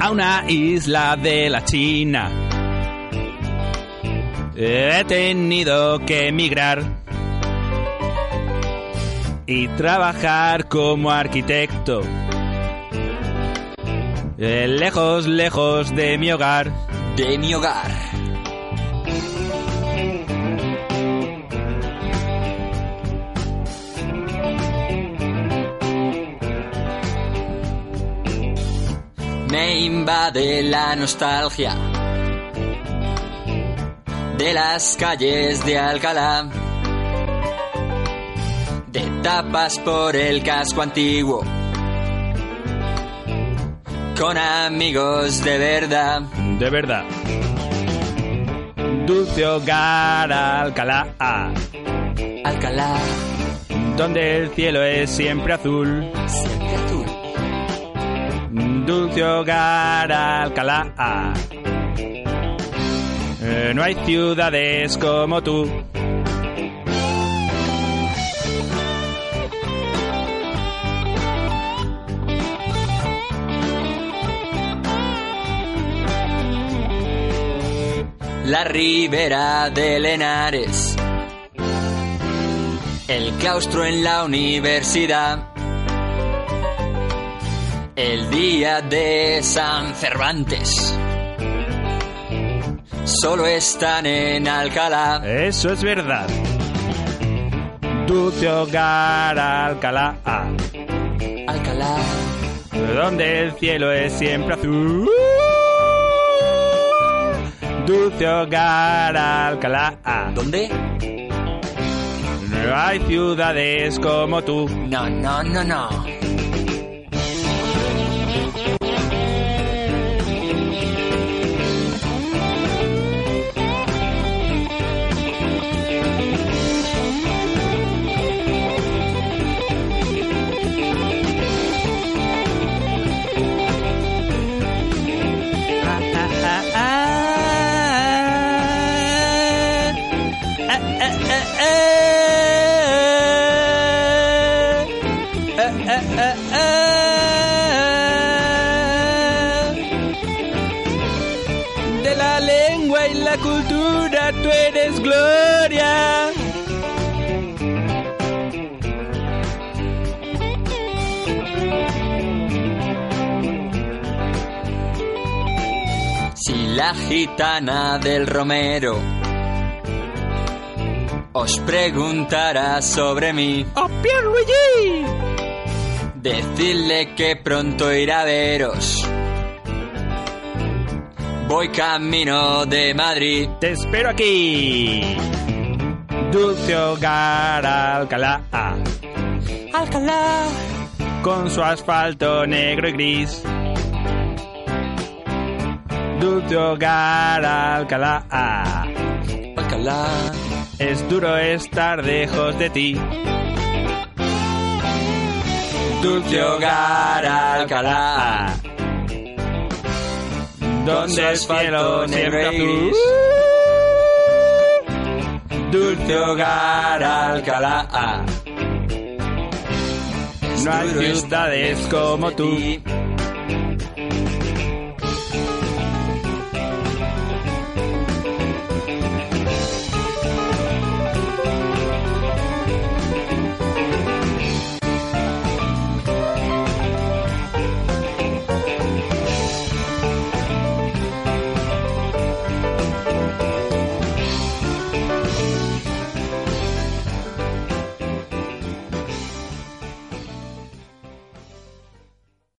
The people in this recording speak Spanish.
a una isla de la China. He tenido que emigrar y trabajar como arquitecto. Eh, Lejos, lejos de mi hogar. De mi hogar. Me invade la nostalgia de las calles de Alcalá, de tapas por el casco antiguo, con amigos de verdad. De verdad. Dulce hogar Alcalá, Alcalá, donde el cielo es siempre azul. siempre azul. Dulce hogar Alcalá. Eh, no hay ciudades como tú. La ribera de Lenares, el claustro en la universidad, el día de San Cervantes. Solo están en Alcalá. Eso es verdad. Dulce hogar Alcalá. Alcalá, donde el cielo es siempre azul. Dulce hogar Alcalá. ¿dónde? No hay ciudades como tú. No, no, no, no. Thank you. De la lengua y la cultura tú eres gloria. Si la gitana del Romero os preguntará sobre mí, ¡Oh, Pierluigi! decidle que pronto irá a veros. Voy camino de Madrid. Te espero aquí. Dulce hogar Alcalá. Alcalá, Con su asfalto negro y gris. Dulce hogar Alcalá. Alcalá, Es duro estar lejos de ti. Dulce hogar Alcalá. Donde el cielo siempre azul. Dulce hogar Alcalá. No hay ciudades como tú.